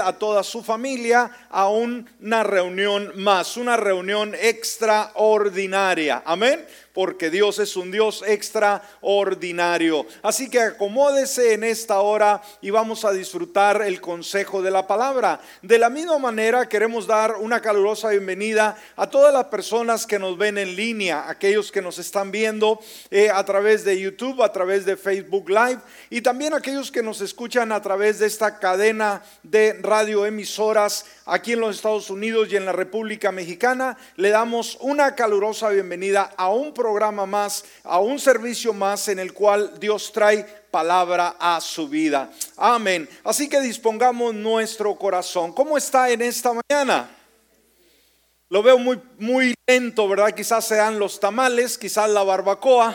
a toda su familia a una reunión más, una reunión extraordinaria. Amén porque Dios es un Dios extraordinario. Así que acomódese en esta hora y vamos a disfrutar el consejo de la palabra. De la misma manera queremos dar una calurosa bienvenida a todas las personas que nos ven en línea, aquellos que nos están viendo eh, a través de YouTube, a través de Facebook Live y también aquellos que nos escuchan a través de esta cadena de radioemisoras aquí en los Estados Unidos y en la República Mexicana. Le damos una calurosa bienvenida a un programa más, a un servicio más en el cual Dios trae palabra a su vida. Amén. Así que dispongamos nuestro corazón. ¿Cómo está en esta mañana? Lo veo muy, muy lento, ¿verdad? Quizás sean los tamales, quizás la barbacoa,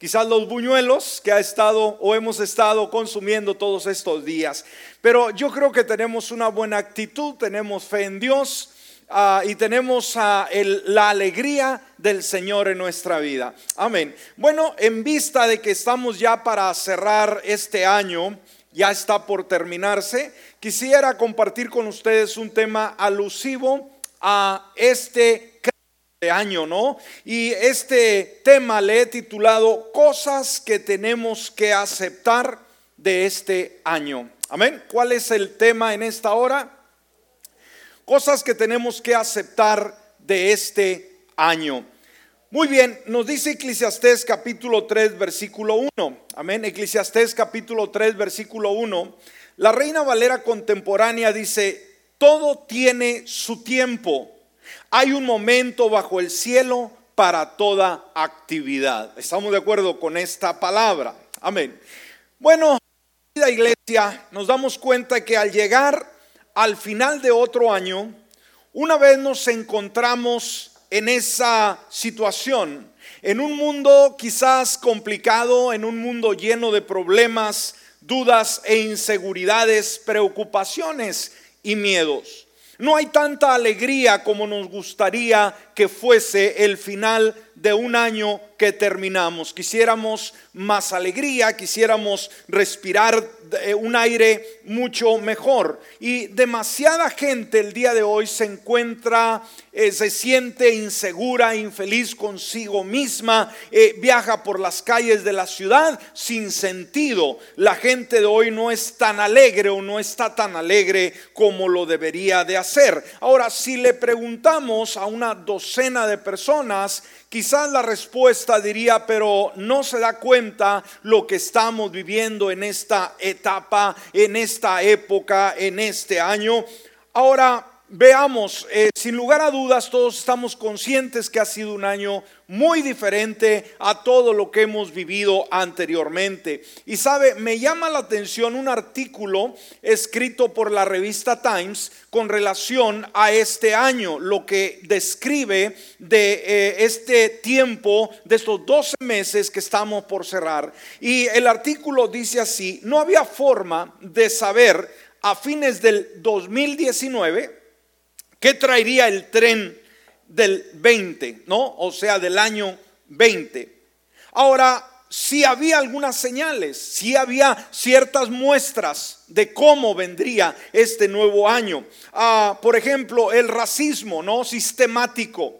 quizás los buñuelos que ha estado o hemos estado consumiendo todos estos días. Pero yo creo que tenemos una buena actitud, tenemos fe en Dios Ah, y tenemos ah, la alegría del Señor en nuestra vida. Amén. Bueno, en vista de que estamos ya para cerrar este año, ya está por terminarse, quisiera compartir con ustedes un tema alusivo a este año, ¿no? Y este tema le he titulado Cosas que tenemos que aceptar de este año. Amén. ¿Cuál es el tema en esta hora? Cosas que tenemos que aceptar de este año. Muy bien, nos dice Eclesiastés capítulo 3, versículo 1. Amén. Eclesiastés capítulo 3, versículo 1. La Reina Valera contemporánea dice, todo tiene su tiempo. Hay un momento bajo el cielo para toda actividad. ¿Estamos de acuerdo con esta palabra? Amén. Bueno, la iglesia, nos damos cuenta que al llegar al final de otro año, una vez nos encontramos en esa situación, en un mundo quizás complicado, en un mundo lleno de problemas, dudas e inseguridades, preocupaciones y miedos. No hay tanta alegría como nos gustaría que fuese el final de un año que terminamos. Quisiéramos más alegría, quisiéramos respirar un aire mucho mejor. Y demasiada gente el día de hoy se encuentra, eh, se siente insegura, infeliz consigo misma, eh, viaja por las calles de la ciudad sin sentido. La gente de hoy no es tan alegre o no está tan alegre como lo debería de hacer. Ahora, si le preguntamos a una docena de personas, Quizás la respuesta diría, pero no se da cuenta lo que estamos viviendo en esta etapa, en esta época, en este año. Ahora, veamos, eh, sin lugar a dudas todos estamos conscientes que ha sido un año muy diferente a todo lo que hemos vivido anteriormente. Y sabe, me llama la atención un artículo escrito por la revista Times con relación a este año, lo que describe de eh, este tiempo, de estos 12 meses que estamos por cerrar. Y el artículo dice así, no había forma de saber a fines del 2019, ¿Qué traería el tren del 20, no? O sea, del año 20. Ahora, si había algunas señales, si había ciertas muestras de cómo vendría este nuevo año. Ah, por ejemplo, el racismo, ¿no? Sistemático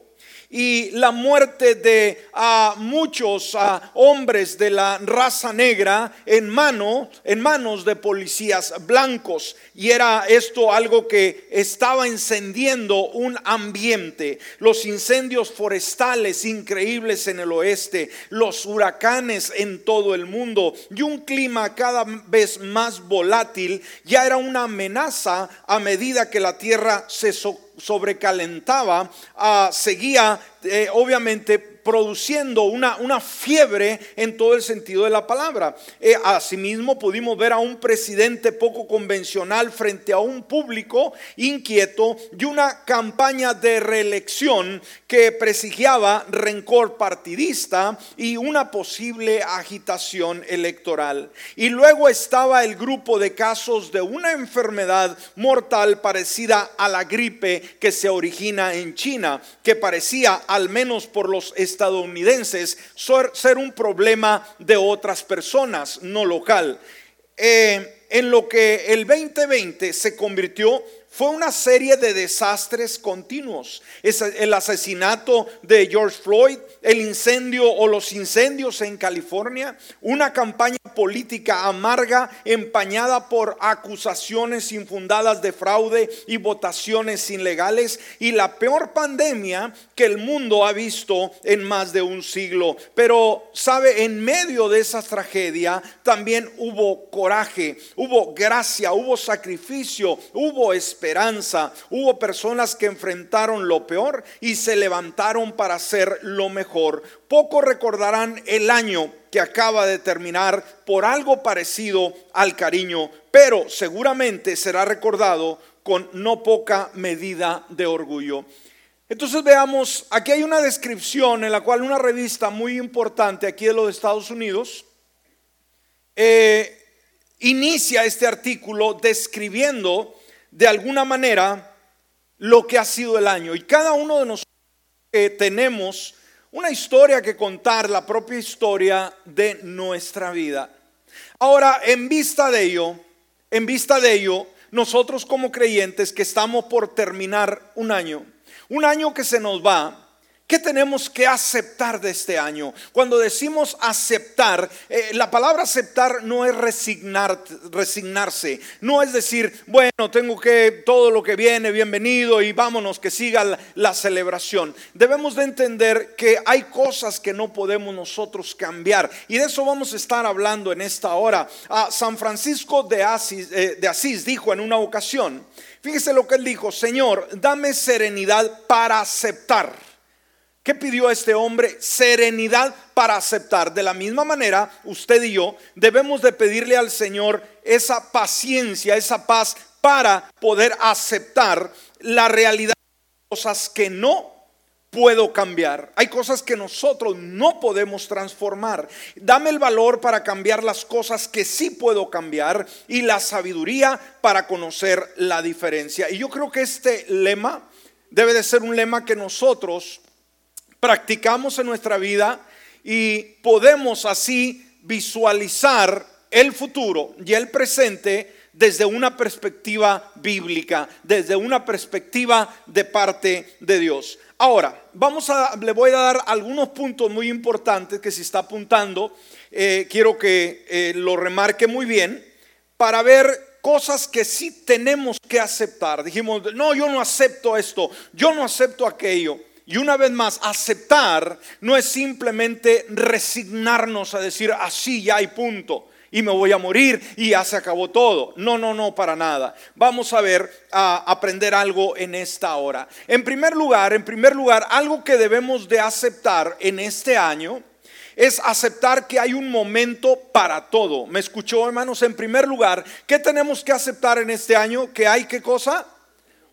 y la muerte de a muchos hombres de la raza negra en mano en manos de policías blancos. Y era esto algo que estaba encendiendo un ambiente. Los incendios forestales increíbles en el oeste los huracanes en todo el mundo y un clima cada vez más volátil ya era una amenaza a medida que la tierra se sobrecalentaba, ah, seguía eh, obviamente produciendo una, una fiebre en todo el sentido de la palabra. Eh, asimismo, pudimos ver a un presidente poco convencional frente a un público inquieto y una campaña de reelección que presigiaba rencor partidista y una posible agitación electoral. Y luego estaba el grupo de casos de una enfermedad mortal parecida a la gripe que se origina en China, que parecía, al menos por los estadounidenses ser un problema de otras personas, no local. Eh, en lo que el 2020 se convirtió fue una serie de desastres continuos. El asesinato de George Floyd, el incendio o los incendios en California, una campaña política amarga empañada por acusaciones infundadas de fraude y votaciones ilegales y la peor pandemia que el mundo ha visto en más de un siglo. Pero, sabe, en medio de esa tragedia también hubo coraje, hubo gracia, hubo sacrificio, hubo esperanza Hubo personas que enfrentaron lo peor y se levantaron para hacer lo mejor. Pocos recordarán el año que acaba de terminar por algo parecido al cariño, pero seguramente será recordado con no poca medida de orgullo. Entonces veamos, aquí hay una descripción en la cual una revista muy importante aquí de los Estados Unidos eh, inicia este artículo describiendo de alguna manera lo que ha sido el año. Y cada uno de nosotros tenemos una historia que contar, la propia historia de nuestra vida. Ahora, en vista de ello, en vista de ello, nosotros como creyentes que estamos por terminar un año, un año que se nos va, ¿Qué tenemos que aceptar de este año? Cuando decimos aceptar, eh, la palabra aceptar no es resignar, resignarse, no es decir, bueno, tengo que todo lo que viene, bienvenido y vámonos, que siga la, celebración. Debemos de entender que hay cosas que no podemos nosotros cambiar y de eso vamos a estar hablando en esta hora. San Francisco de Asís, eh, de Asís dijo en una ocasión, fíjese lo que él dijo, Señor, dame serenidad para aceptar ¿Qué pidió este hombre? Serenidad para aceptar. De la misma manera, usted y yo debemos de pedirle al Señor esa paciencia, esa paz para poder aceptar la realidad de cosas que no puedo cambiar. Hay cosas que nosotros no podemos transformar. Dame el valor para cambiar las cosas que sí puedo cambiar y la sabiduría para conocer la diferencia. Y yo creo que este lema debe de ser un lema que nosotros practicamos en nuestra vida y podemos así visualizar el futuro y el presente desde una perspectiva bíblica, desde una perspectiva de parte de Dios. Ahora, vamos a, le voy a dar algunos puntos muy importantes que si está apuntando, eh, quiero que eh, lo remarque muy bien para ver cosas que sí tenemos que aceptar. Dijimos, no, yo no acepto esto, yo no acepto aquello. Y una vez más, aceptar no es simplemente resignarnos a decir así ya hay punto y me voy a morir y ya se acabó todo. No, no, no, para nada. Vamos a ver, a aprender algo en esta hora. En primer lugar, en primer lugar, algo que debemos de aceptar en este año es aceptar que hay un momento para todo. ¿Me escuchó, hermanos? En primer lugar, ¿qué tenemos que aceptar en este año? Que hay qué cosa?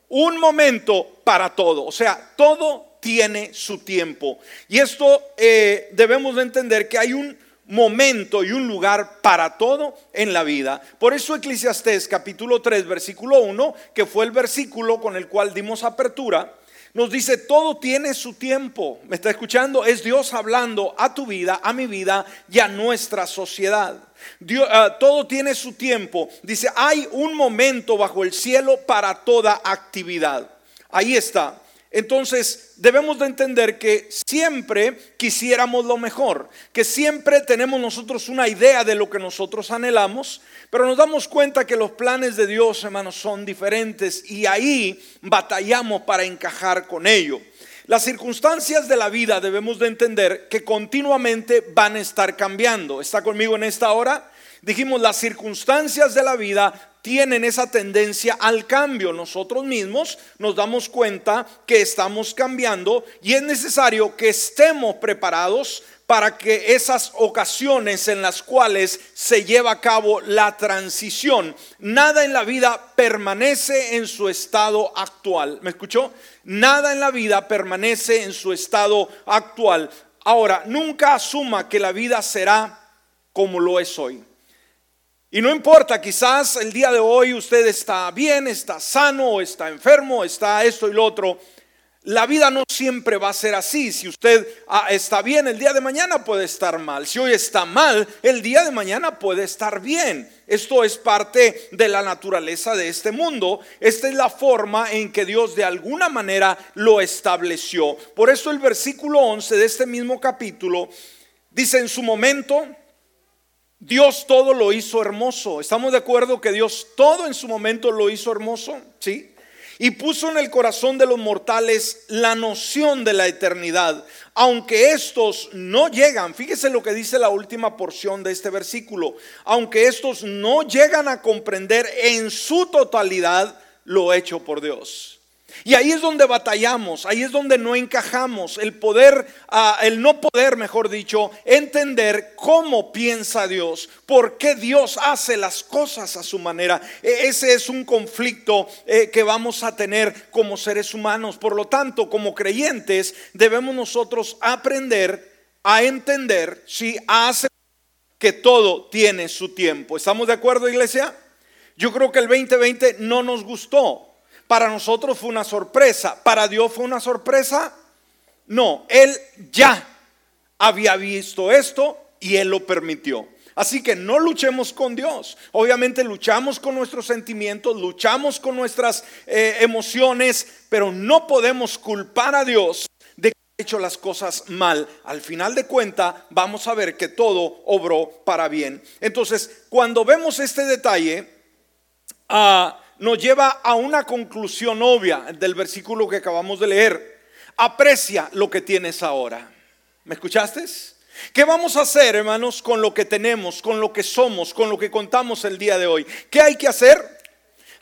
Un momento para todo. O sea, todo tiene su tiempo. Y esto eh, debemos de entender que hay un momento y un lugar para todo en la vida. Por eso Eclesiastés capítulo 3 versículo 1, que fue el versículo con el cual dimos apertura, nos dice, todo tiene su tiempo. ¿Me está escuchando? Es Dios hablando a tu vida, a mi vida y a nuestra sociedad. Dios, ah, todo tiene su tiempo. Dice, hay un momento bajo el cielo para toda actividad. Ahí está. Entonces debemos de entender que siempre quisiéramos lo mejor, que siempre tenemos nosotros una idea de lo que nosotros anhelamos, pero nos damos cuenta que los planes de Dios, hermanos, son diferentes y ahí batallamos para encajar con ello. Las circunstancias de la vida debemos de entender que continuamente van a estar cambiando. ¿Está conmigo en esta hora? Dijimos, las circunstancias de la vida tienen esa tendencia al cambio. Nosotros mismos nos damos cuenta que estamos cambiando y es necesario que estemos preparados para que esas ocasiones en las cuales se lleva a cabo la transición, nada en la vida permanece en su estado actual. ¿Me escuchó? Nada en la vida permanece en su estado actual. Ahora, nunca asuma que la vida será como lo es hoy. Y no importa, quizás el día de hoy usted está bien, está sano, está enfermo, está esto y lo otro. la vida no siempre va a ser así. Si usted ah, está bien, el día de mañana puede estar mal. Si hoy está mal, el día de mañana puede estar bien. Esto es parte de la naturaleza de este mundo. Esta es la forma en que Dios de alguna manera lo estableció. Por eso el versículo 11 de este mismo capítulo dice en su momento, Dios todo lo hizo hermoso. ¿Estamos de acuerdo que Dios todo en su momento lo hizo hermoso? Sí y puso en el corazón de los mortales la noción de la eternidad, aunque estos no llegan, fíjese lo que dice la última porción de este versículo, aunque estos no llegan a comprender en su totalidad lo hecho por Dios. Y ahí es donde batallamos, ahí es donde no encajamos, el poder, ah, el no poder, mejor dicho, entender cómo piensa Dios, por qué Dios hace las cosas a su manera. E, ese es un conflicto eh, que vamos a tener como seres humanos. Por lo tanto, como creyentes, debemos nosotros aprender a entender, si hace que todo tiene su tiempo. ¿Estamos de acuerdo, iglesia? Yo creo que el 2020 no nos gustó. Para nosotros fue una sorpresa. Para Dios fue una sorpresa. No, Él ya había visto esto y Él lo permitió. Así que no luchemos con Dios. Obviamente luchamos con nuestros sentimientos, luchamos con nuestras eh, emociones, pero no podemos culpar a Dios de que ha hecho las cosas mal. Al final de cuenta vamos a ver que todo obró para bien. Entonces, cuando vemos este detalle, a nos lleva a una conclusión obvia del versículo que acabamos de leer. Aprecia lo que tienes ahora. ¿Me escuchaste? ¿Qué vamos a hacer, hermanos, con lo que tenemos, con lo que somos, con lo que contamos el día de hoy? ¿Qué hay que hacer?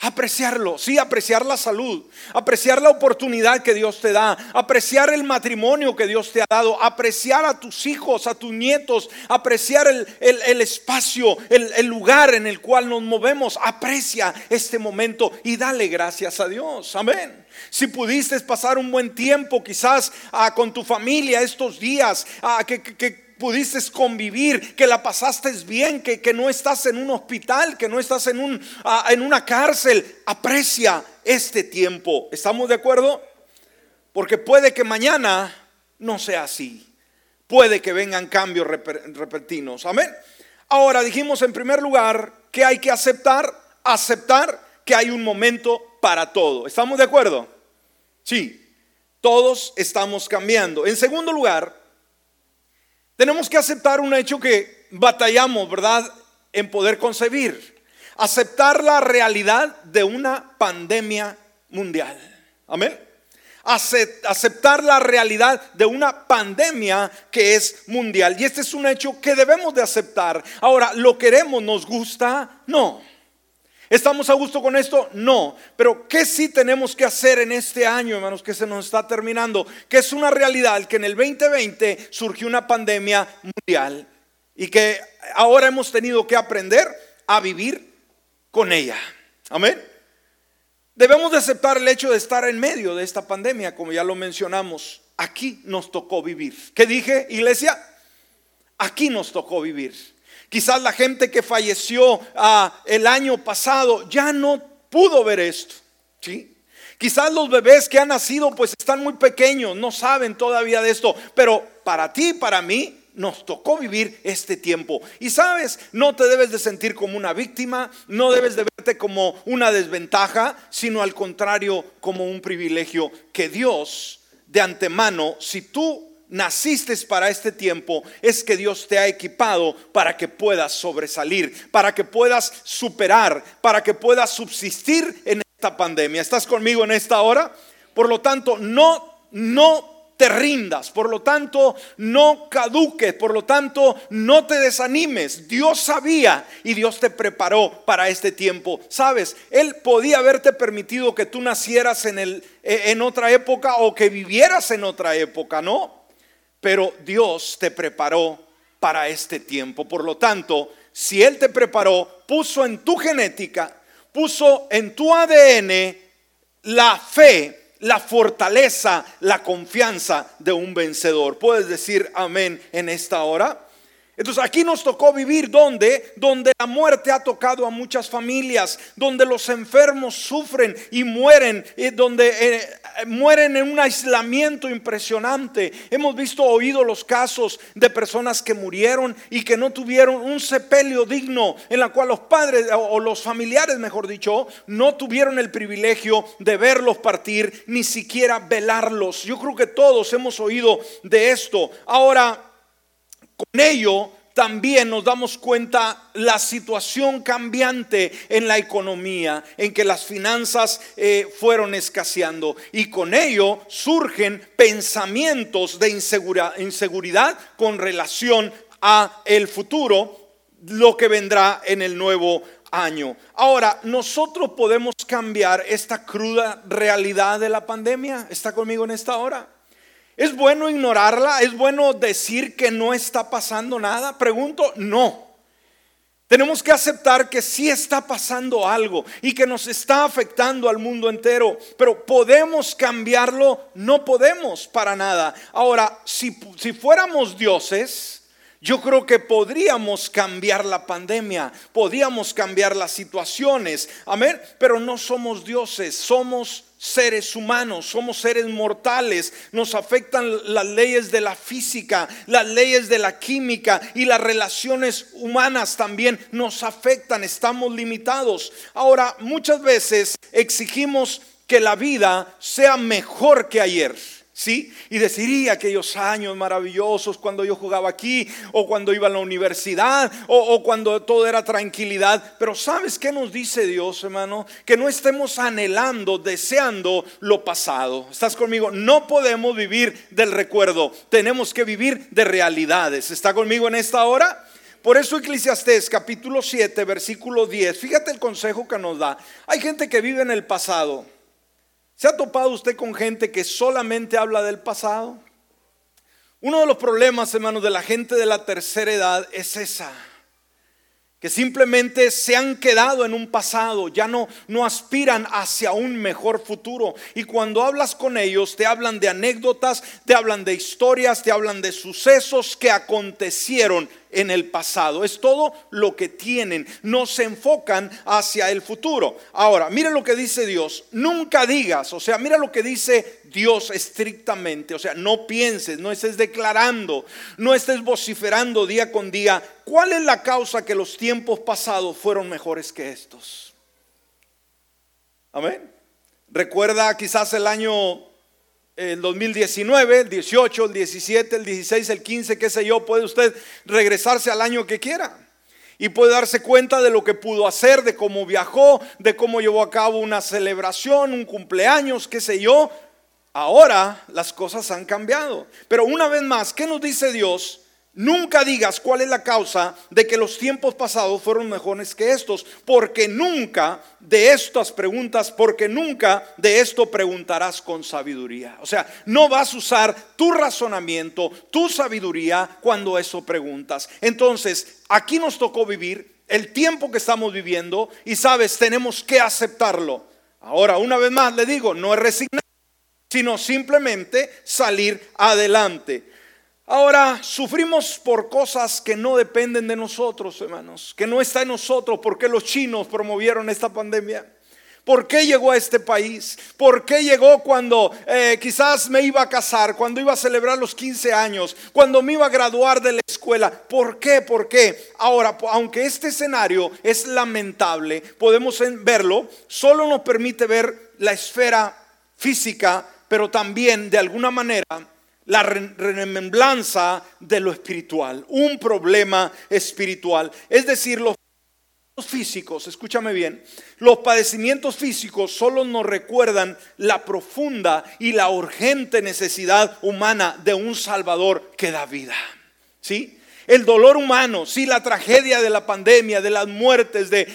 Apreciarlo, sí, apreciar la salud, apreciar la oportunidad que Dios te da, apreciar el matrimonio que Dios te ha dado, apreciar a tus hijos, a tus nietos, apreciar el, espacio, el, lugar en el cual nos movemos. Aprecia este momento y dale gracias a Dios. Amén. Si pudiste pasar un buen tiempo quizás ah, con tu familia estos días, ah, que pudiste convivir, que la pasaste bien, que, que, no estás en un hospital, que no estás en, un, ah, en una cárcel. Aprecia este tiempo. ¿Estamos de acuerdo? Porque puede que mañana no sea así. Puede que vengan cambios repentinos. Amén. Ahora dijimos en primer lugar que hay que aceptar, aceptar que hay un momento para todo. ¿Estamos de acuerdo? Sí. Todos estamos cambiando. En segundo lugar, tenemos que aceptar un hecho que batallamos, ¿verdad?, en poder concebir. Aceptar la realidad de una pandemia mundial. Amén. Aceptar la realidad de una pandemia que es mundial. Y este es un hecho que debemos de aceptar. Ahora, ¿lo queremos? ¿Nos gusta? No. ¿Estamos a gusto con esto? No. Pero ¿qué sí tenemos que hacer en este año, hermanos, que se nos está terminando? Que es una realidad que en el 2020 surgió una pandemia mundial y que ahora hemos tenido que aprender a vivir con ella. Amén. Debemos de aceptar el hecho de estar en medio de esta pandemia, como ya lo mencionamos. Aquí nos tocó vivir. ¿Qué dije, iglesia? Aquí nos tocó vivir. Quizás la gente que falleció ah, el año pasado ya no pudo ver esto. ¿sí? Quizás los bebés que han nacido pues están muy pequeños, no saben todavía de esto, pero para ti, para mí, nos tocó vivir este tiempo. Y sabes, no te debes de sentir como una víctima, no debes de verte como una desventaja, sino al contrario como un privilegio que Dios de antemano, si tú naciste para este tiempo es que Dios te ha equipado para que puedas sobresalir, para que puedas superar, para que puedas subsistir en esta pandemia. ¿Estás conmigo en esta hora? Por lo tanto, no, no te rindas, por lo tanto, no caduques, por lo tanto, no te desanimes. Dios sabía y Dios te preparó para este tiempo. Sabes, Él podía haberte permitido que tú nacieras en, el, en otra época o que vivieras en otra época, ¿no? Pero Dios te preparó para este tiempo. Por lo tanto, si Él te preparó, puso en tu genética, puso en tu ADN la fe, la fortaleza, la confianza de un vencedor. ¿Puedes decir amén en esta hora? Entonces aquí nos tocó vivir donde, donde la muerte ha tocado a muchas familias, donde los enfermos sufren y mueren, y donde eh, mueren en un aislamiento impresionante. Hemos visto, oído los casos de personas que murieron y que no tuvieron un sepelio digno, en la cual los padres o los familiares, mejor dicho, no tuvieron el privilegio de verlos partir, ni siquiera velarlos. Yo creo que todos hemos oído de esto. Ahora, con ello también nos damos cuenta la situación cambiante en la economía, en que las finanzas eh, fueron escaseando y con ello surgen pensamientos de inseguridad con relación a el futuro, lo que vendrá en el nuevo año. Ahora, nosotros podemos cambiar esta cruda realidad de la pandemia. ¿Está conmigo en esta hora? ¿Es bueno ignorarla? ¿Es bueno decir que no está pasando nada? Pregunto, no. Tenemos que aceptar que sí está pasando algo y que nos está afectando al mundo entero, pero podemos cambiarlo, no podemos para nada. Ahora, si, si fuéramos dioses, yo creo que podríamos cambiar la pandemia, podríamos cambiar las situaciones, amén, pero no somos dioses, somos seres humanos, somos seres mortales, nos afectan las leyes de la física, las leyes de la química y las relaciones humanas también nos afectan, estamos limitados. Ahora, muchas veces exigimos que la vida sea mejor que ayer. ¿Sí? Y deciría aquellos años maravillosos cuando yo jugaba aquí, o cuando iba a la universidad, o, cuando todo era tranquilidad. Pero ¿sabes qué nos dice Dios, hermano? Que no estemos anhelando, deseando lo pasado. ¿Estás conmigo? No podemos vivir del recuerdo, tenemos que vivir de realidades. ¿Está conmigo en esta hora? Por eso Eclesiastés capítulo 7, versículo 10, fíjate el consejo que nos da. Hay gente que vive en el pasado. ¿Se ha topado usted con gente que solamente habla del pasado? Uno de los problemas, hermanos, de la gente de la tercera edad es esa, que simplemente se han quedado en un pasado, ya no, no aspiran hacia un mejor futuro. Y cuando hablas con ellos, te hablan de anécdotas, te hablan de historias, te hablan de sucesos que acontecieron en el pasado. Es todo lo que tienen. No se enfocan hacia el futuro. Ahora, mira lo que dice Dios. Nunca digas, o sea, mira lo que dice Dios estrictamente. O sea, no pienses, no estés declarando, no estés vociferando día con día. ¿Cuál es la causa que los tiempos pasados fueron mejores que estos? Amén. Recuerda quizás el año el 2019, el 18, el 17, el 16, el 15, qué sé yo, puede usted regresarse al año que quiera. Y puede darse cuenta de lo que pudo hacer, de cómo viajó, de cómo llevó a cabo una celebración, un cumpleaños, qué sé yo. Ahora las cosas han cambiado. Pero una vez más, ¿qué nos dice Dios? Nunca digas cuál es la causa de que los tiempos pasados fueron mejores que estos, porque nunca de estas preguntas, porque nunca de esto preguntarás con sabiduría. O sea, no vas a usar tu razonamiento, tu sabiduría cuando eso preguntas. Entonces, aquí nos tocó vivir el tiempo que estamos viviendo y sabes, tenemos que aceptarlo. Ahora, una vez más le digo, no es resignar, sino simplemente salir adelante. Ahora, sufrimos por cosas que no dependen de nosotros, hermanos, que no está en nosotros. ¿Por qué los chinos promovieron esta pandemia? ¿Por qué llegó a este país? ¿Por qué llegó cuando eh, quizás me iba a casar, cuando iba a celebrar los 15 años, cuando me iba a graduar de la escuela? ¿Por qué? ¿Por qué? Ahora, aunque este escenario es lamentable, podemos verlo, solo nos permite ver la esfera física, pero también de alguna manera la remembranza de lo espiritual, un problema espiritual. Es decir, los físicos, escúchame bien, los padecimientos físicos solo nos recuerdan la profunda y la urgente necesidad humana de un Salvador que da vida. ¿Sí? El dolor humano, sí, la tragedia de la pandemia, de las muertes, de,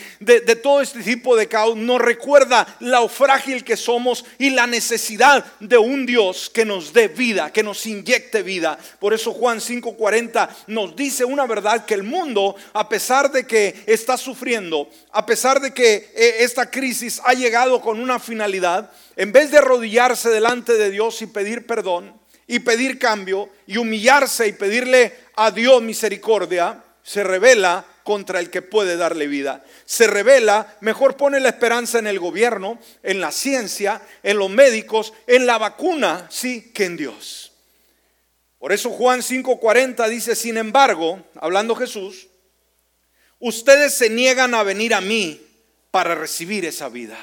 todo este tipo de caos, nos recuerda lo frágil que somos y la necesidad de un Dios que nos dé vida, que nos inyecte vida. Por eso Juan 5:40 nos dice una verdad que el mundo, a pesar de que está sufriendo, a pesar de que eh, esta crisis ha llegado con una finalidad, en vez de arrodillarse delante de Dios y pedir perdón, y pedir cambio y humillarse y pedirle a Dios misericordia, se revela contra el que puede darle vida. Se revela, mejor pone la esperanza en el gobierno, en la ciencia, en los médicos, en la vacuna, sí, que en Dios. Por eso Juan 5:40 dice, sin embargo, hablando Jesús, ustedes se niegan a venir a mí para recibir esa vida.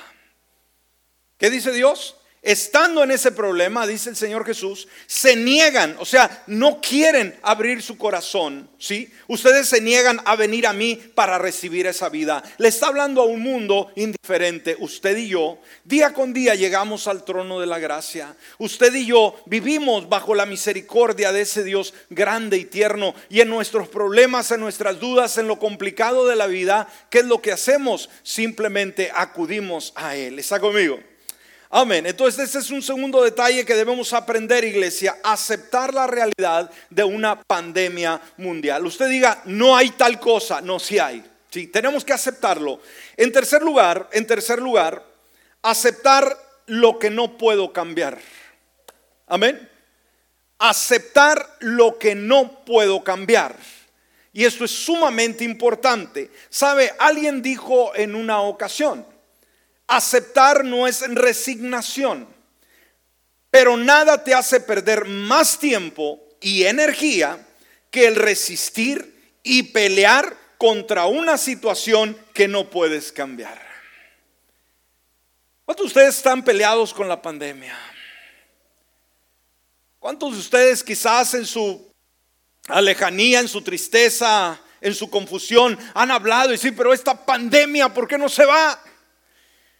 ¿Qué dice Dios? Estando en ese problema, dice el Señor Jesús, se niegan, o sea, no quieren abrir su corazón, ¿sí? Ustedes se niegan a venir a mí para recibir esa vida. Le está hablando a un mundo indiferente. Usted y yo, día con día llegamos al trono de la gracia. Usted y yo vivimos bajo la misericordia de ese Dios grande y tierno. Y en nuestros problemas, en nuestras dudas, en lo complicado de la vida, ¿qué es lo que hacemos? Simplemente acudimos a Él. ¿Está conmigo? Amén. Entonces este es un segundo detalle que debemos aprender, iglesia, aceptar la realidad de una pandemia mundial. Usted diga, no hay tal cosa, no, sí hay. Sí, tenemos que aceptarlo. En tercer lugar, en tercer lugar, aceptar lo que no puedo cambiar. Amén. Aceptar lo que no puedo cambiar. Y esto es sumamente importante. ¿Sabe? Alguien dijo en una ocasión, Aceptar no es resignación, pero nada te hace perder más tiempo y energía que el resistir y pelear contra una situación que no puedes cambiar. ¿Cuántos de ustedes están peleados con la pandemia? ¿Cuántos de ustedes quizás en su alejanía, en su tristeza, en su confusión, han hablado y sí, pero esta pandemia, ¿por qué no se va?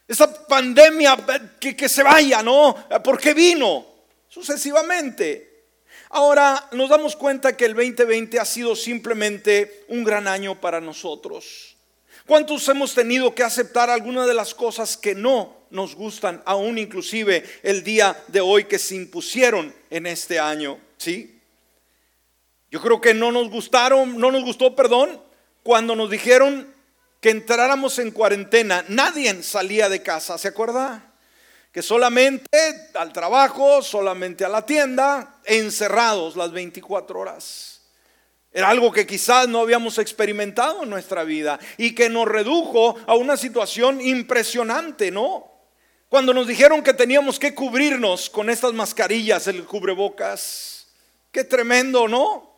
Esa pandemia, que, que se vaya, ¿no? ¿Por qué vino? Sucesivamente. Ahora nos damos cuenta que el 2020 ha sido simplemente un gran año para nosotros. ¿Cuántos hemos tenido que aceptar algunas de las cosas que no nos gustan, aún inclusive el día de hoy que se impusieron en este año? ¿Sí? Yo creo que no nos gustaron, no nos gustó, perdón, cuando nos dijeron que entráramos en cuarentena, nadie salía de casa, ¿se acuerda? Que solamente al trabajo, solamente a la tienda, encerrados las 24 horas. Era algo que quizás no habíamos experimentado en nuestra vida y que nos redujo a una situación impresionante, ¿no? Cuando nos dijeron que teníamos que cubrirnos con estas mascarillas, el cubrebocas, qué tremendo, ¿no?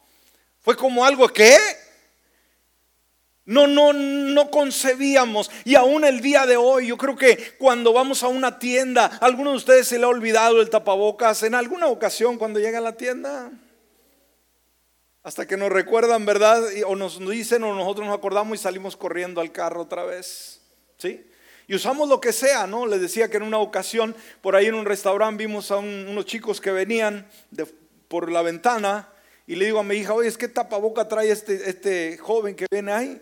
Fue como algo que no, no, no concebíamos. Y aún el día de hoy, yo creo que cuando vamos a una tienda, ¿a alguno de ustedes se le ha olvidado el tapabocas en alguna ocasión cuando llega a la tienda? Hasta que nos recuerdan, ¿verdad? O nos dicen o nosotros nos acordamos y salimos corriendo al carro otra vez. ¿Sí? Y usamos lo que sea, ¿no? Les decía que en una ocasión, por ahí en un restaurante, vimos a unos chicos que venían por la ventana y le digo a mi hija, oye, es que tapaboca trae este, este joven que viene ahí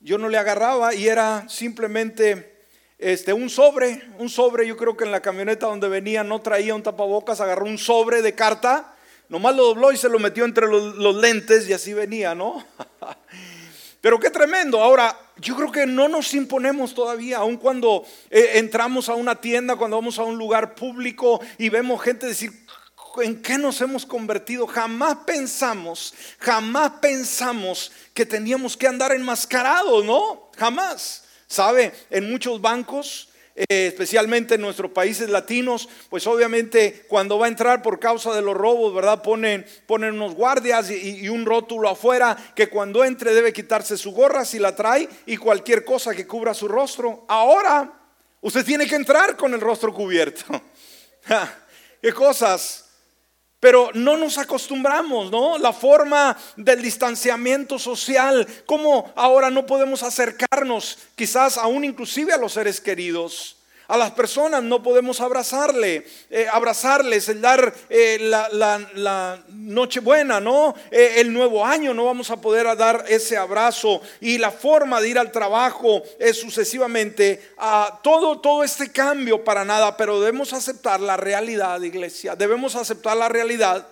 yo no le agarraba y era simplemente este, un sobre, un sobre, yo creo que en la camioneta donde venía no traía un tapabocas, agarró un sobre de carta, nomás lo dobló y se lo metió entre los, lentes y así venía, ¿no? Pero qué tremendo. Ahora, yo creo que no nos imponemos todavía, aun cuando eh, entramos a una tienda, cuando vamos a un lugar público y vemos gente decir, ¿En qué nos hemos convertido? Jamás pensamos, jamás pensamos que teníamos que andar enmascarados, ¿no? Jamás. ¿Sabe? En muchos bancos, eh, especialmente en nuestros países latinos, pues obviamente cuando va a entrar por causa de los robos, ¿verdad? Ponen, ponen unos guardias y, y, un rótulo afuera que cuando entre debe quitarse su gorra si la trae y cualquier cosa que cubra su rostro. Ahora, usted tiene que entrar con el rostro cubierto. ¿Qué cosas? Pero no nos acostumbramos, ¿no? La forma del distanciamiento social, cómo ahora no podemos acercarnos quizás aún inclusive a los seres queridos a las personas no podemos abrazarle, eh, abrazarles, el dar eh, la, la, noche buena, ¿no? Eh, el nuevo año no vamos a poder dar ese abrazo y la forma de ir al trabajo es sucesivamente a todo, todo este cambio para nada, pero debemos aceptar la realidad, iglesia, debemos aceptar la realidad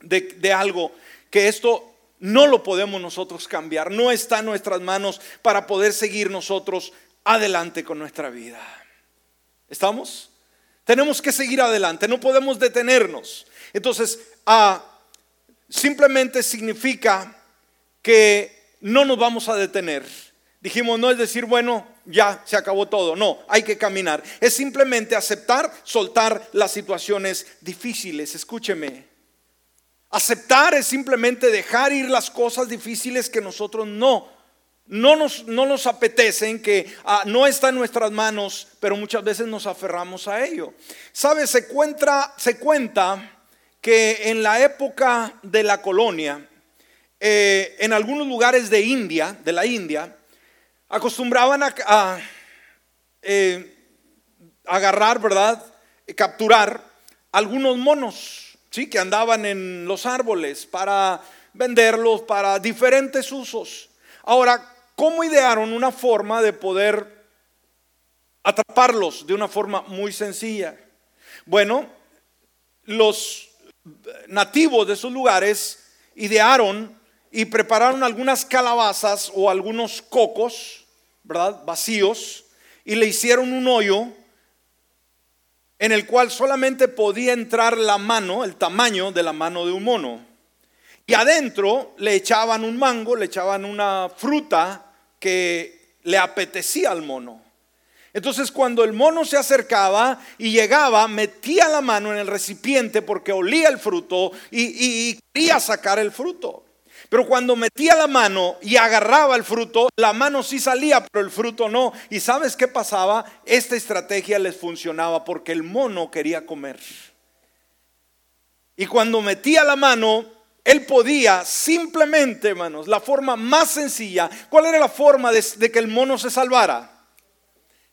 de, de algo que esto no lo podemos nosotros cambiar, no está en nuestras manos para poder seguir nosotros adelante con nuestra vida. ¿Estamos? Tenemos que seguir adelante, no podemos detenernos. Entonces, simplemente significa que no nos vamos a detener. Dijimos, no es decir, bueno, ya se acabó todo. No, hay que caminar. Es simplemente aceptar, soltar las situaciones difíciles. Escúcheme. Aceptar es simplemente dejar ir las cosas difíciles que nosotros no, no nos, no nos apetecen, que ah, no está en nuestras manos, pero muchas veces nos aferramos a ello. ¿Sabe? Se, cuenta, se cuenta que en la época de la colonia, eh, en algunos lugares de India, de la India, acostumbraban a, eh, agarrar, ¿verdad? Capturar algunos monos, ¿sí? Que andaban en los árboles para venderlos para diferentes usos. Ahora, ¿cómo idearon una forma de poder atraparlos de una forma muy sencilla? Bueno, los nativos de esos lugares idearon y prepararon algunas calabazas o algunos cocos, ¿verdad? Vacíos, y le hicieron un hoyo en el cual solamente podía entrar la mano, el tamaño de la mano de un mono. Y adentro le echaban un mango, le echaban una fruta que le apetecía al mono. Entonces cuando el mono se acercaba y llegaba, metía la mano en el recipiente porque olía el fruto y, quería sacar el fruto. Pero cuando metía la mano y agarraba el fruto, la mano sí salía, pero el fruto no. ¿Y sabes qué pasaba? Esta estrategia les funcionaba porque el mono quería comer. Y cuando metía la mano, él podía simplemente, hermanos, la forma más sencilla, ¿cuál era la forma de, que el mono se salvara?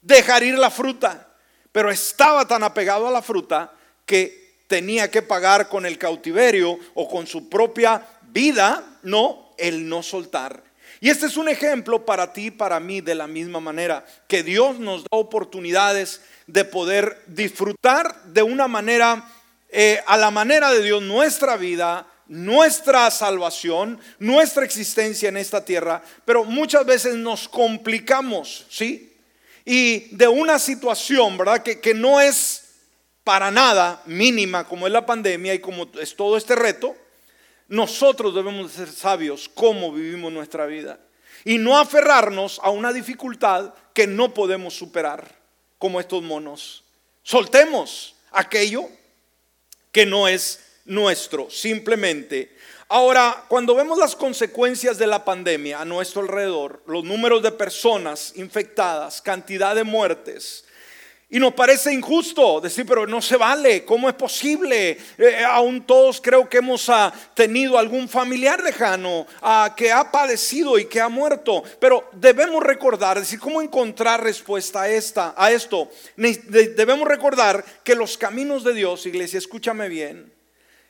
Dejar ir la fruta. Pero estaba tan apegado a la fruta que tenía que pagar con el cautiverio o con su propia vida, no el no soltar. Y este es un ejemplo para ti y para mí de la misma manera, que Dios nos da oportunidades de poder disfrutar de una manera, eh, a la manera de Dios, nuestra vida, nuestra salvación, nuestra existencia en esta tierra, pero muchas veces nos complicamos, ¿sí? Y de una situación, ¿verdad? Que, que no es para nada mínima como es la pandemia y como es todo este reto, nosotros debemos ser sabios cómo vivimos nuestra vida y no aferrarnos a una dificultad que no podemos superar, como estos monos. Soltemos aquello que no es nuestro, simplemente. Ahora, cuando vemos las consecuencias de la pandemia a nuestro alrededor, los números de personas infectadas, cantidad de muertes, y nos parece injusto decir, pero no se vale, ¿cómo es posible? Eh, aún todos creo que hemos ah, tenido algún familiar lejano ah, que ha padecido y que ha muerto, pero debemos recordar, decir, ¿cómo encontrar respuesta a, esta, a esto? Debemos recordar que los caminos de Dios, iglesia, escúchame bien,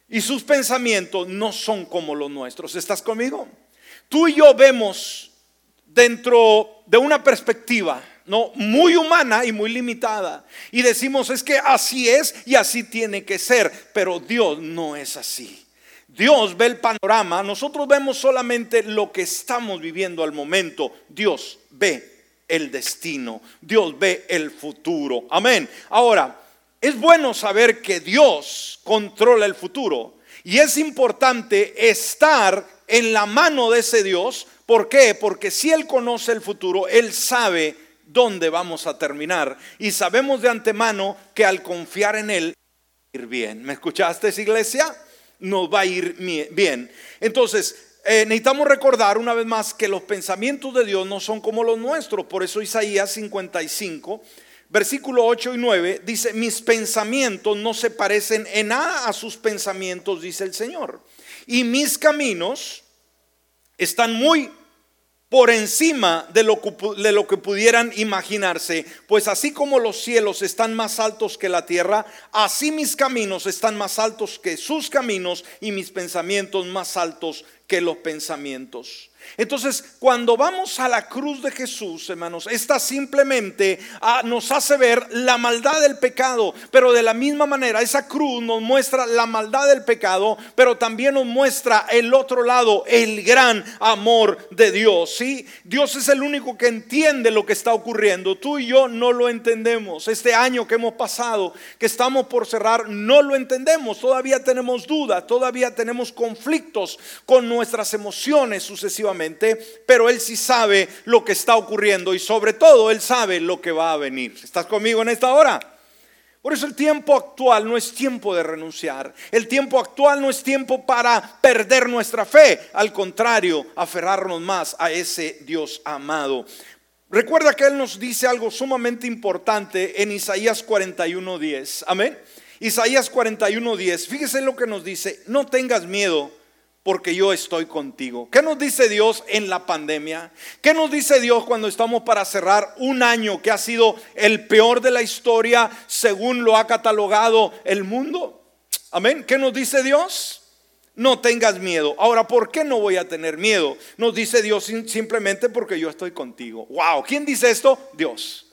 y sus pensamientos no son como los nuestros. ¿Estás conmigo? Tú y yo vemos dentro de una perspectiva no, muy humana y muy limitada. Y decimos, es que así es y así tiene que ser, pero Dios no es así. Dios ve el panorama, nosotros vemos solamente lo que estamos viviendo al momento. Dios ve el destino, Dios ve el futuro. Amén. Ahora, es bueno saber que Dios controla el futuro y es importante estar en la mano de ese Dios. ¿Por qué? Porque si Él conoce el futuro, Él sabe dónde vamos a terminar. Y sabemos de antemano que al confiar en Él, ir bien. ¿Me escuchaste, iglesia? Nos va a ir bien. Entonces, eh, necesitamos recordar una vez más que los pensamientos de Dios no son como los nuestros. Por eso Isaías 55, versículo 8 y 9 dice, mis pensamientos no se parecen en nada a sus pensamientos, dice el Señor. Y mis caminos están muy por encima de lo, de lo, que, pudieran imaginarse. Pues así como los cielos están más altos que la tierra, así mis caminos están más altos que sus caminos y mis pensamientos más altos que los pensamientos. Entonces, cuando vamos a la cruz de Jesús, hermanos, esta simplemente ah, nos hace ver la maldad del pecado, pero de la misma manera, esa cruz nos muestra la maldad del pecado, pero también nos muestra el otro lado, el gran amor de Dios. ¿sí? Dios es el único que entiende lo que está ocurriendo. Tú y yo no lo entendemos. Este año que hemos pasado, que estamos por cerrar, no lo entendemos. Todavía tenemos dudas, todavía tenemos conflictos con nuestras emociones sucesivamente, pero Él sí sabe lo que está ocurriendo y sobre todo Él sabe lo que va a venir. ¿Estás conmigo en esta hora? Por eso el tiempo actual no es tiempo de renunciar. El tiempo actual no es tiempo para perder nuestra fe. Al contrario, aferrarnos más a ese Dios amado. Recuerda que Él nos dice algo sumamente importante en Isaías 41:10. Amén. Isaías 41:10. Fíjese lo que nos dice. No tengas miedo porque yo estoy contigo. ¿Qué nos dice Dios en la pandemia? ¿Qué nos dice Dios cuando estamos para cerrar un año que ha sido el peor de la historia según lo ha catalogado el mundo? Amén. ¿Qué nos dice Dios? No tengas miedo. Ahora, ¿por qué no voy a tener miedo? Nos dice Dios simplemente porque yo estoy contigo. Wow, ¿quién dice esto? Dios.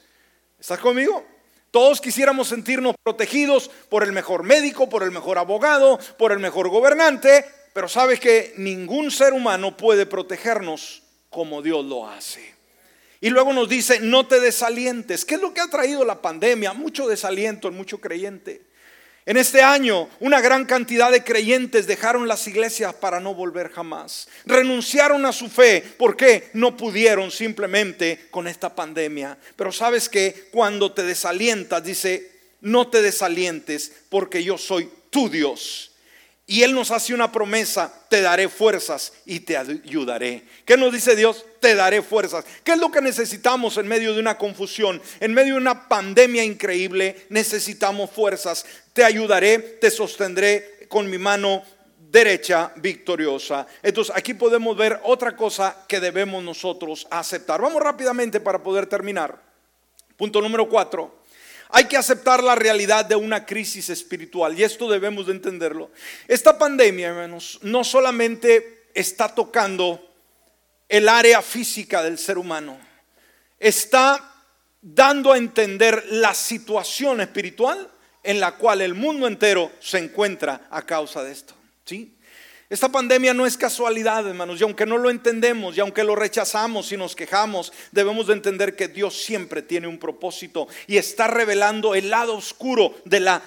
¿Estás conmigo? Todos quisiéramos sentirnos protegidos por el mejor médico, por el mejor abogado, por el mejor gobernante, pero sabes que ningún ser humano puede protegernos como Dios lo hace. Y luego nos dice, no te desalientes. ¿Qué es lo que ha traído la pandemia? Mucho desaliento en mucho creyente. En este año, una gran cantidad de creyentes dejaron las iglesias para no volver jamás. Renunciaron a su fe. ¿Por qué? No pudieron simplemente con esta pandemia. Pero sabes que cuando te desalientas, dice, no te desalientes porque yo soy tu Dios y Él nos hace una promesa, te daré fuerzas y te ayudaré. ¿Qué nos dice Dios? Te daré fuerzas. ¿Qué es lo que necesitamos en medio de una confusión? En medio de una pandemia increíble, necesitamos fuerzas. Te ayudaré, te sostendré con mi mano derecha victoriosa. Entonces aquí podemos ver otra cosa que debemos nosotros aceptar. Vamos rápidamente para poder terminar. Punto número cuatro. Hay que aceptar la realidad de una crisis espiritual y esto debemos de entenderlo. Esta pandemia, hermanos, no solamente está tocando el área física del ser humano, está dando a entender la situación espiritual en la cual el mundo entero se encuentra a causa de esto. ¿Sí? Esta pandemia no es casualidad, hermanos, y aunque no lo entendemos, y aunque lo rechazamos y nos quejamos, debemos de entender que Dios siempre tiene un propósito y está revelando el lado oscuro de la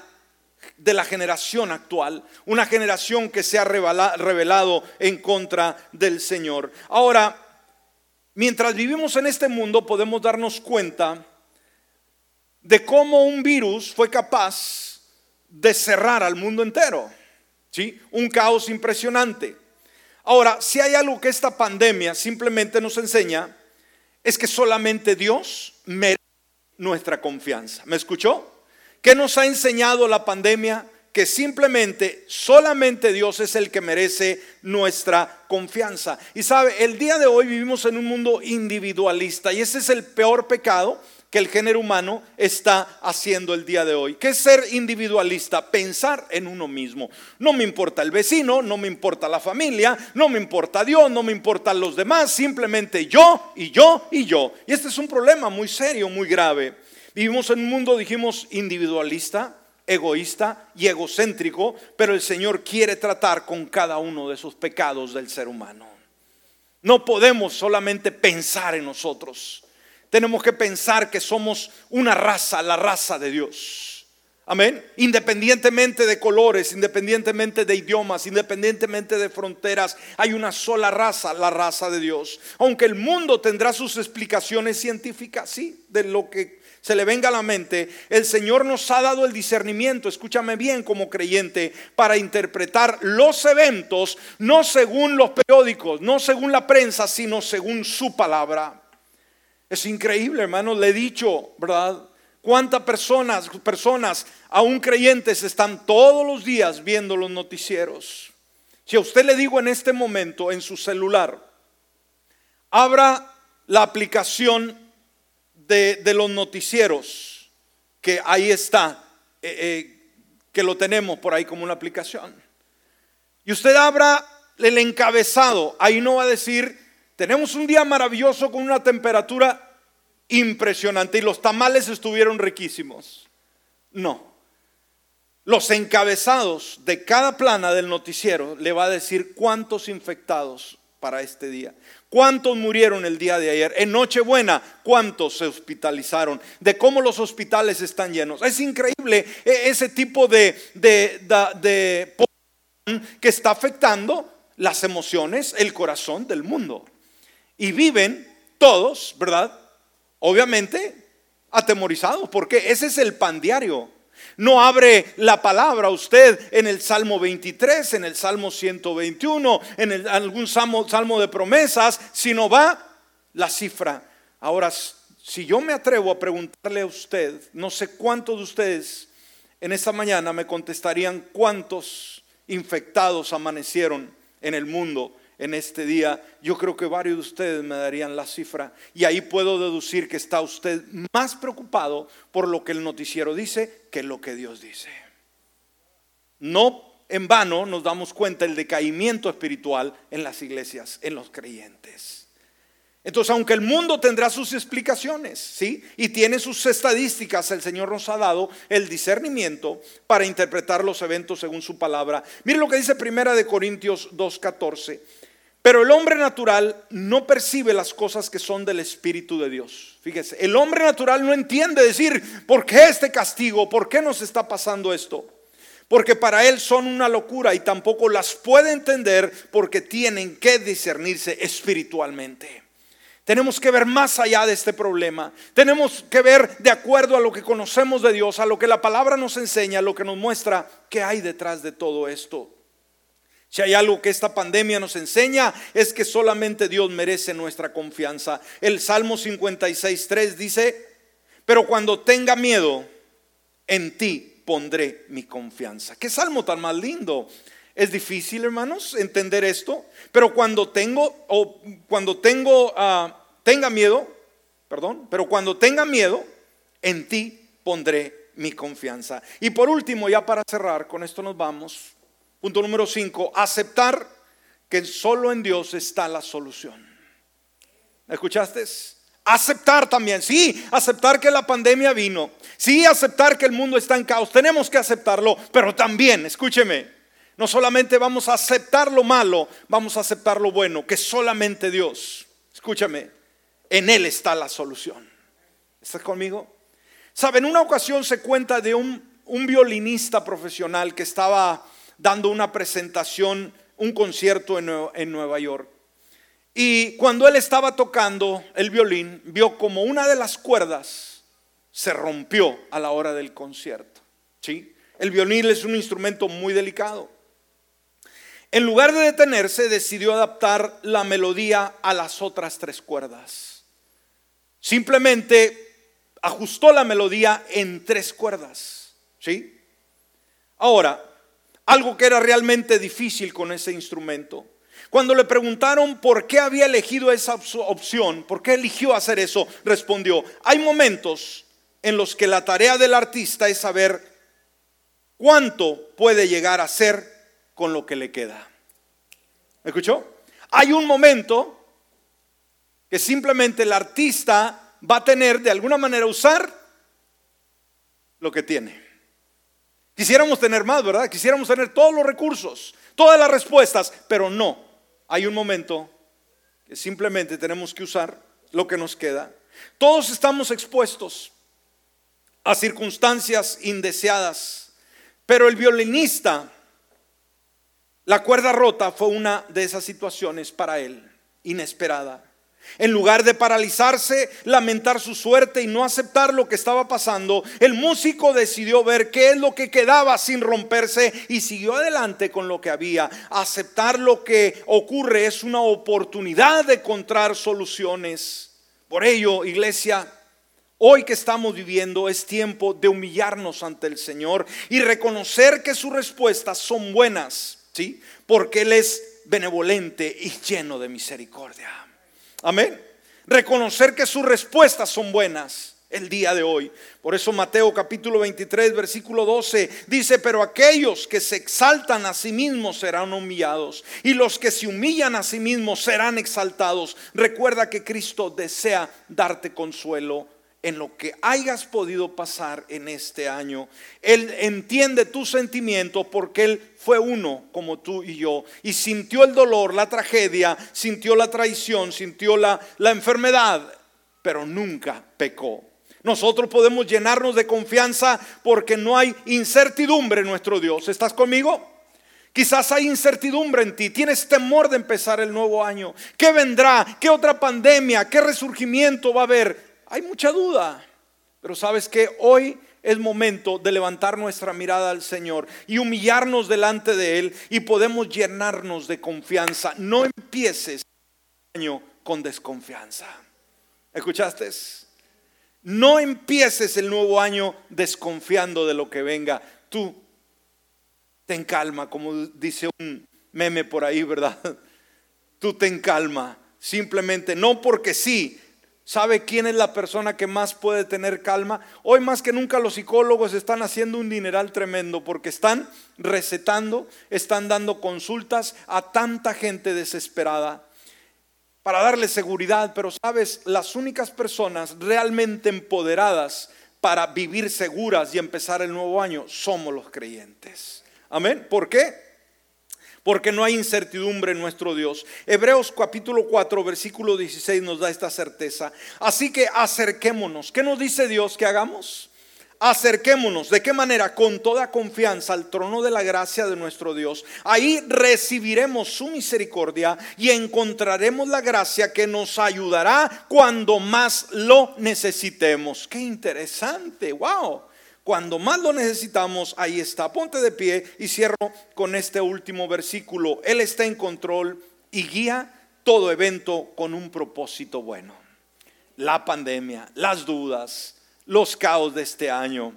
de la generación actual, una generación que se ha revelado en contra del Señor. Ahora, mientras vivimos en este mundo podemos darnos cuenta de cómo un virus fue capaz de cerrar al mundo entero. Un caos impresionante. Ahora, si hay algo que esta pandemia simplemente nos enseña, es que solamente Dios merece nuestra confianza. ¿Me escuchó? ¿Qué nos ha enseñado la pandemia? Que simplemente, solamente Dios es el que merece nuestra confianza. Y sabe, el día de hoy vivimos en un mundo individualista y ese es el peor pecado que el género humano está haciendo el día de hoy. ¿Qué es ser individualista? Pensar en uno mismo. No me importa el vecino, no me importa la familia, no me importa Dios, no me importan los demás, simplemente yo y yo y yo. Y este es un problema muy serio, muy grave. Vivimos en un mundo, dijimos, individualista, egoísta y egocéntrico, pero el Señor quiere tratar con cada uno de esos pecados del ser humano. No podemos solamente pensar en nosotros. Tenemos que pensar que somos una raza, la raza de Dios. Amén. Independientemente de colores, independientemente de idiomas, independientemente de fronteras, hay una sola raza, la raza de Dios. Aunque el mundo tendrá sus explicaciones científicas, sí, de lo que se le venga a la mente, el Señor nos ha dado el discernimiento, escúchame bien como creyente, para interpretar los eventos, no según los periódicos, no según la prensa, sino según su palabra. Es increíble, hermanos, le he dicho, ¿verdad? ¿Cuántas personas, personas, aún creyentes, están todos los días viendo los noticieros? Si a usted le digo en este momento en su celular, abra la aplicación de, los noticieros, que ahí está, eh, eh, que lo tenemos por ahí como una aplicación. Y usted abra el encabezado, ahí no va a decir tenemos un día maravilloso con una temperatura impresionante y los tamales estuvieron riquísimos. No. Los encabezados de cada plana del noticiero le va a decir cuántos infectados para este día. ¿Cuántos murieron el día de ayer? En Nochebuena, ¿cuántos se hospitalizaron? De cómo los hospitales están llenos. Es increíble e, ese tipo de, de, de, que está afectando las emociones, el corazón del mundo. Y viven todos, ¿verdad? Obviamente atemorizados, porque ese es el pan diario. No abre la palabra usted en el Salmo 23, en el Salmo 121, en el, algún salmo, salmo de promesas, sino va la cifra. Ahora, si yo me atrevo a preguntarle a usted, no sé cuántos de ustedes en esta mañana me contestarían cuántos infectados amanecieron en el mundo en este día, yo creo que varios de ustedes me darían la cifra y ahí puedo deducir que está usted más preocupado por lo que el noticiero dice que lo que Dios dice. No en vano nos damos cuenta del decaimiento espiritual en las iglesias, en los creyentes. Entonces, aunque el mundo tendrá sus explicaciones, ¿sí? Y tiene sus estadísticas, el Señor nos ha dado el discernimiento para interpretar los eventos según su palabra. Mire lo que dice Primera de Corintios 2:14. Pero el hombre natural no percibe las cosas que son del Espíritu de Dios. Fíjese, el hombre natural no entiende decir, ¿por qué este castigo? ¿Por qué nos está pasando esto? Porque para él son una locura y tampoco las puede entender porque tienen que discernirse espiritualmente. Tenemos que ver más allá de este problema. Tenemos que ver de acuerdo a lo que conocemos de Dios, a lo que la palabra nos enseña, a lo que nos muestra qué hay detrás de todo esto. Si hay algo que esta pandemia nos enseña es que solamente Dios merece nuestra confianza. El Salmo 56.3 dice, pero cuando tenga miedo, en ti pondré mi confianza. Qué salmo tan más lindo. Es difícil, hermanos, entender esto, pero cuando tengo o cuando tengo uh, tenga miedo, perdón, pero cuando tenga miedo, en ti pondré mi confianza. Y por último, ya para cerrar, con esto nos vamos. Punto número 5, aceptar que solo en Dios está la solución. ¿Me escuchaste? Aceptar también, sí, aceptar que la pandemia vino, sí, aceptar que el mundo está en caos, tenemos que aceptarlo, pero también, escúcheme, no solamente vamos a aceptar lo malo, vamos a aceptar lo bueno, que solamente Dios, escúchame, en Él está la solución. ¿Estás conmigo? Sabe, en una ocasión se cuenta de un, violinista profesional que estaba dando una presentación, un concierto en Nueva, York. Y cuando él estaba tocando el violín, vio como una de las cuerdas se rompió a la hora del concierto. ¿sí? El violín es un instrumento muy delicado. En lugar de detenerse, decidió adaptar la melodía a las otras tres cuerdas. Simplemente ajustó la melodía en tres cuerdas. ¿Sí? Ahora, algo que era realmente difícil con ese instrumento. Cuando le preguntaron por qué había elegido esa opción, por qué eligió hacer eso, respondió, hay momentos en los que la tarea del artista es saber cuánto puede llegar a ser con lo que le queda. ¿Me escuchó? Hay un momento que simplemente el artista va a tener de alguna manera usar lo que tiene. Quisiéramos tener más, ¿verdad? Quisiéramos tener todos los recursos, todas las respuestas, pero no. Hay un momento que simplemente tenemos que usar lo que nos queda. Todos estamos expuestos a circunstancias indeseadas, pero el violinista, la cuerda rota fue una de esas situaciones para él, inesperada. En lugar de paralizarse, lamentar su suerte y no aceptar lo que estaba pasando, el músico decidió ver qué es lo que quedaba sin romperse y siguió adelante con lo que había. Aceptar lo que ocurre es una oportunidad de encontrar soluciones. Por ello, iglesia, hoy que estamos viviendo es tiempo de humillarnos ante el Señor y reconocer que sus respuestas son buenas, ¿sí? Porque Él es benevolente y lleno de misericordia. Amén. Reconocer que sus respuestas son buenas el día de hoy. Por eso Mateo capítulo 23, versículo 12 dice, pero aquellos que se exaltan a sí mismos serán humillados y los que se humillan a sí mismos serán exaltados. Recuerda que Cristo desea darte consuelo en lo que hayas podido pasar en este año. Él entiende tu sentimiento porque Él fue uno como tú y yo y sintió el dolor, la tragedia, sintió la traición, sintió la, la enfermedad, pero nunca pecó. Nosotros podemos llenarnos de confianza porque no hay incertidumbre en nuestro Dios. ¿Estás conmigo? Quizás hay incertidumbre en ti, tienes temor de empezar el nuevo año. ¿Qué vendrá? ¿Qué otra pandemia? ¿Qué resurgimiento va a haber? Hay mucha duda. Pero sabes que hoy es momento de levantar nuestra mirada al Señor y humillarnos delante de Él y podemos llenarnos de confianza. No empieces el año con desconfianza. ¿Escuchaste? No empieces el nuevo año desconfiando de lo que venga. Tú ten calma, como dice un meme por ahí, ¿verdad? Tú ten calma, simplemente no porque sí. ¿Sabe quién es la persona que más puede tener calma? Hoy más que nunca los psicólogos están haciendo un dineral tremendo porque están recetando, están dando consultas a tanta gente desesperada para darle seguridad, pero sabes, las únicas personas realmente empoderadas para vivir seguras y empezar el nuevo año somos los creyentes. Amén. ¿Por qué? Porque no hay incertidumbre en nuestro Dios. Hebreos capítulo 4, versículo 16 nos da esta certeza. Así que acerquémonos. ¿Qué nos dice Dios que hagamos? Acerquémonos. ¿De qué manera? Con toda confianza al trono de la gracia de nuestro Dios. Ahí recibiremos su misericordia y encontraremos la gracia que nos ayudará cuando más lo necesitemos. Qué interesante. Wow. Cuando más lo necesitamos, ahí está. Ponte de pie y cierro con este último versículo. Él está en control y guía todo evento con un propósito bueno. La pandemia, las dudas, los caos de este año.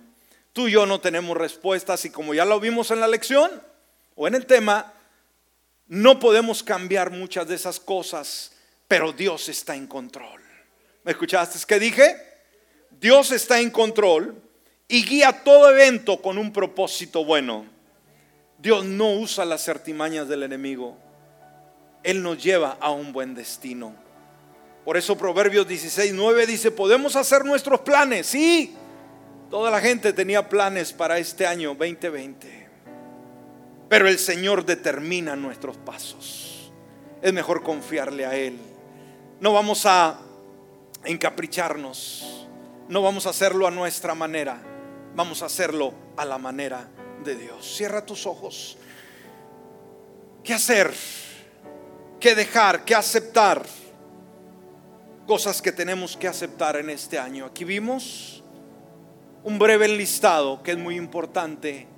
Tú y yo no tenemos respuestas y como ya lo vimos en la lección o en el tema, no podemos cambiar muchas de esas cosas, pero Dios está en control. ¿Me escuchaste? ¿Qué dije? Dios está en control y guía todo evento con un propósito bueno. Dios no usa las artimañas del enemigo. Él nos lleva a un buen destino. Por eso Proverbios 16, 9 dice, podemos hacer nuestros planes. Sí, toda la gente tenía planes para este año 2020. Pero el Señor determina nuestros pasos. Es mejor confiarle a Él. No vamos a encapricharnos. No vamos a hacerlo a nuestra manera Vamos a hacerlo a la manera de Dios. Cierra tus ojos. ¿Qué hacer? ¿Qué dejar? ¿Qué aceptar? Cosas que tenemos que aceptar en este año. Aquí vimos un breve enlistado que es muy importante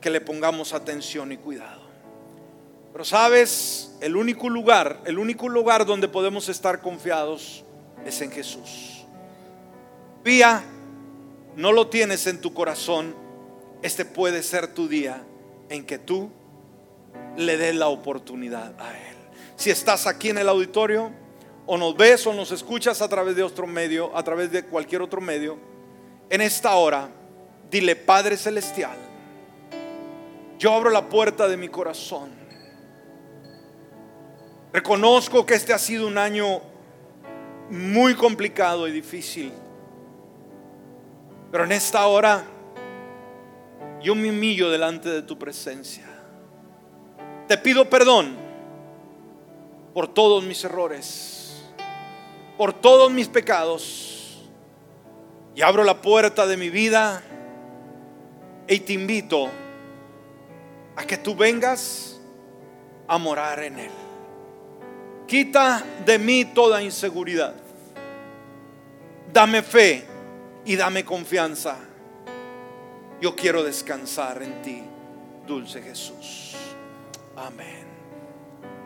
que le pongamos atención y cuidado. Pero sabes, el único lugar, el único lugar donde podemos estar confiados es en Jesús. Vía no lo tienes en tu corazón, este puede ser tu día en que tú le des la oportunidad a Él. Si estás aquí en el auditorio, o nos ves o nos escuchas a través de otro medio, a través de cualquier otro medio, en esta hora, dile, Padre Celestial, yo abro la puerta de mi corazón. Reconozco que este ha sido un año muy complicado y difícil. Pero en esta hora yo me humillo delante de tu presencia. Te pido perdón por todos mis errores, por todos mis pecados. Y abro la puerta de mi vida y te invito a que tú vengas a morar en Él. Quita de mí toda inseguridad. Dame fe y dame confianza. Yo quiero descansar en ti, dulce Jesús. Amén.